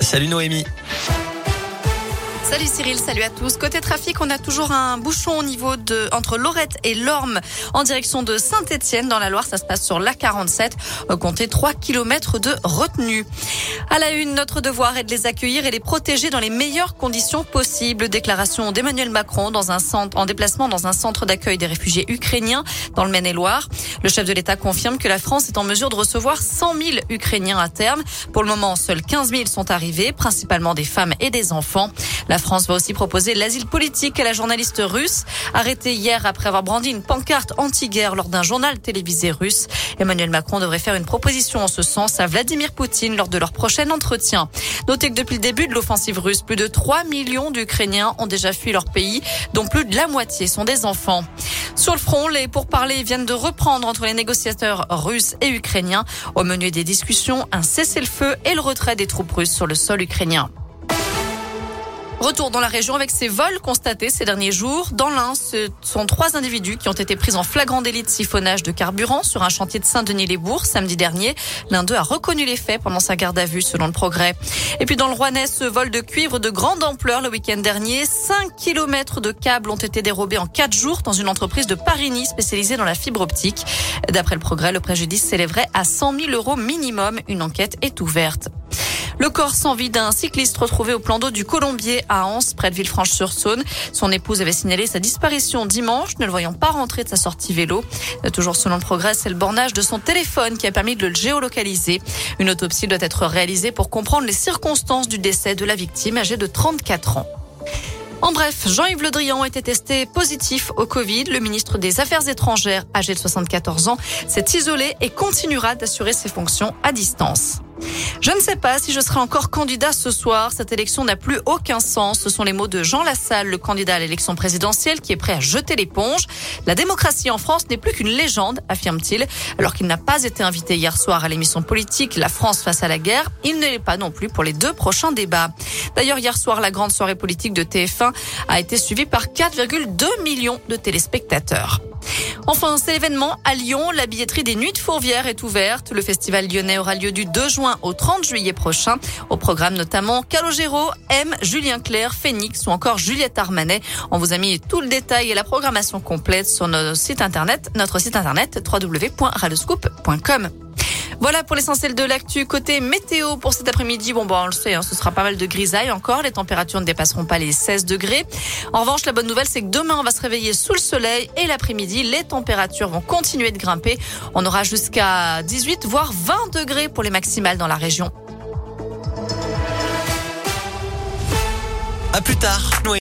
Salut Noémie. Salut Cyril, salut à tous. Côté trafic, on a toujours un bouchon au niveau de entre Lorette et Lorme en direction de Saint-Étienne dans la Loire. Ça se passe sur l'A47. Comptez 3 km de retenue. À la une, notre devoir est de les accueillir et les protéger dans les meilleures conditions possibles. Déclaration d'Emmanuel Macron dans un centre, en déplacement dans un centre d'accueil des réfugiés ukrainiens dans le Maine-et-Loire. Le chef de l'État confirme que la France est en mesure de recevoir 100 000 Ukrainiens à terme. Pour le moment, seuls 15 000 sont arrivés, principalement des femmes et des enfants. France va aussi proposer l'asile politique à la journaliste russe, arrêtée hier après avoir brandi une pancarte anti-guerre lors d'un journal télévisé russe. Emmanuel Macron devrait faire une proposition en ce sens à Vladimir Poutine lors de leur prochain entretien. Notez que depuis le début de l'offensive russe, plus de 3 millions d'Ukrainiens ont déjà fui leur pays, dont plus de la moitié sont des enfants. Sur le front, les pourparlers viennent de reprendre entre les négociateurs russes et ukrainiens. Au menu des discussions, un cessez-le-feu et le retrait des troupes russes sur le sol ukrainien. Retour dans la région avec ces vols constatés ces derniers jours. Dans l'Ain, ce sont trois individus qui ont été pris en flagrant délit de siphonnage de carburant sur un chantier de Saint-Denis-les-Bourgs samedi dernier. L'un d'eux a reconnu les faits pendant sa garde à vue selon le progrès. Et puis dans le Rouennais, ce vol de cuivre de grande ampleur le week-end dernier. 5 kilomètres de câbles ont été dérobés en 4 jours dans une entreprise de Parigny spécialisée dans la fibre optique. D'après le progrès, le préjudice s'élèverait à 100 000 euros minimum. Une enquête est ouverte. Le corps sans vie d'un cycliste retrouvé au plan d'eau du Colombier à Anse, près de Villefranche-sur-Saône. Son épouse avait signalé sa disparition dimanche, ne le voyant pas rentrer de sa sortie vélo. Toujours selon le progrès, c'est le bornage de son téléphone qui a permis de le géolocaliser. Une autopsie doit être réalisée pour comprendre les circonstances du décès de la victime âgée de 34 ans. En bref, Jean-Yves Le Drian a été testé positif au Covid. Le ministre des Affaires étrangères, âgé de 74 ans, s'est isolé et continuera d'assurer ses fonctions à distance. Je ne sais pas si je serai encore candidat ce soir. Cette élection n'a plus aucun sens. Ce sont les mots de Jean Lassalle, le candidat à l'élection présidentielle, qui est prêt à jeter l'éponge. La démocratie en France n'est plus qu'une légende, affirme-t-il. Alors qu'il n'a pas été invité hier soir à l'émission politique La France face à la guerre, il ne l'est pas non plus pour les deux prochains débats. D'ailleurs, hier soir, la grande soirée politique de TF1 a été suivie par 4,2 millions de téléspectateurs. Enfin, c'est l'événement à Lyon. La billetterie des Nuits de Fourvière est ouverte. Le festival lyonnais aura lieu du 2 juin au 30 juillet prochain. Au programme notamment Calogero, M, Julien Clerc, Phoenix ou encore Juliette Armanet. On vous a mis tout le détail et la programmation complète sur notre site internet, notre site internet www.radioscoop.com. Voilà pour l'essentiel de l'actu. Côté météo pour cet après-midi, bon, bon, on le sait, hein, ce sera pas mal de grisaille encore. Les températures ne dépasseront pas les 16 degrés. En revanche, la bonne nouvelle, c'est que demain, on va se réveiller sous le soleil et l'après-midi, les températures vont continuer de grimper. On aura jusqu'à 18, voire 20 degrés pour les maximales dans la région. À plus tard.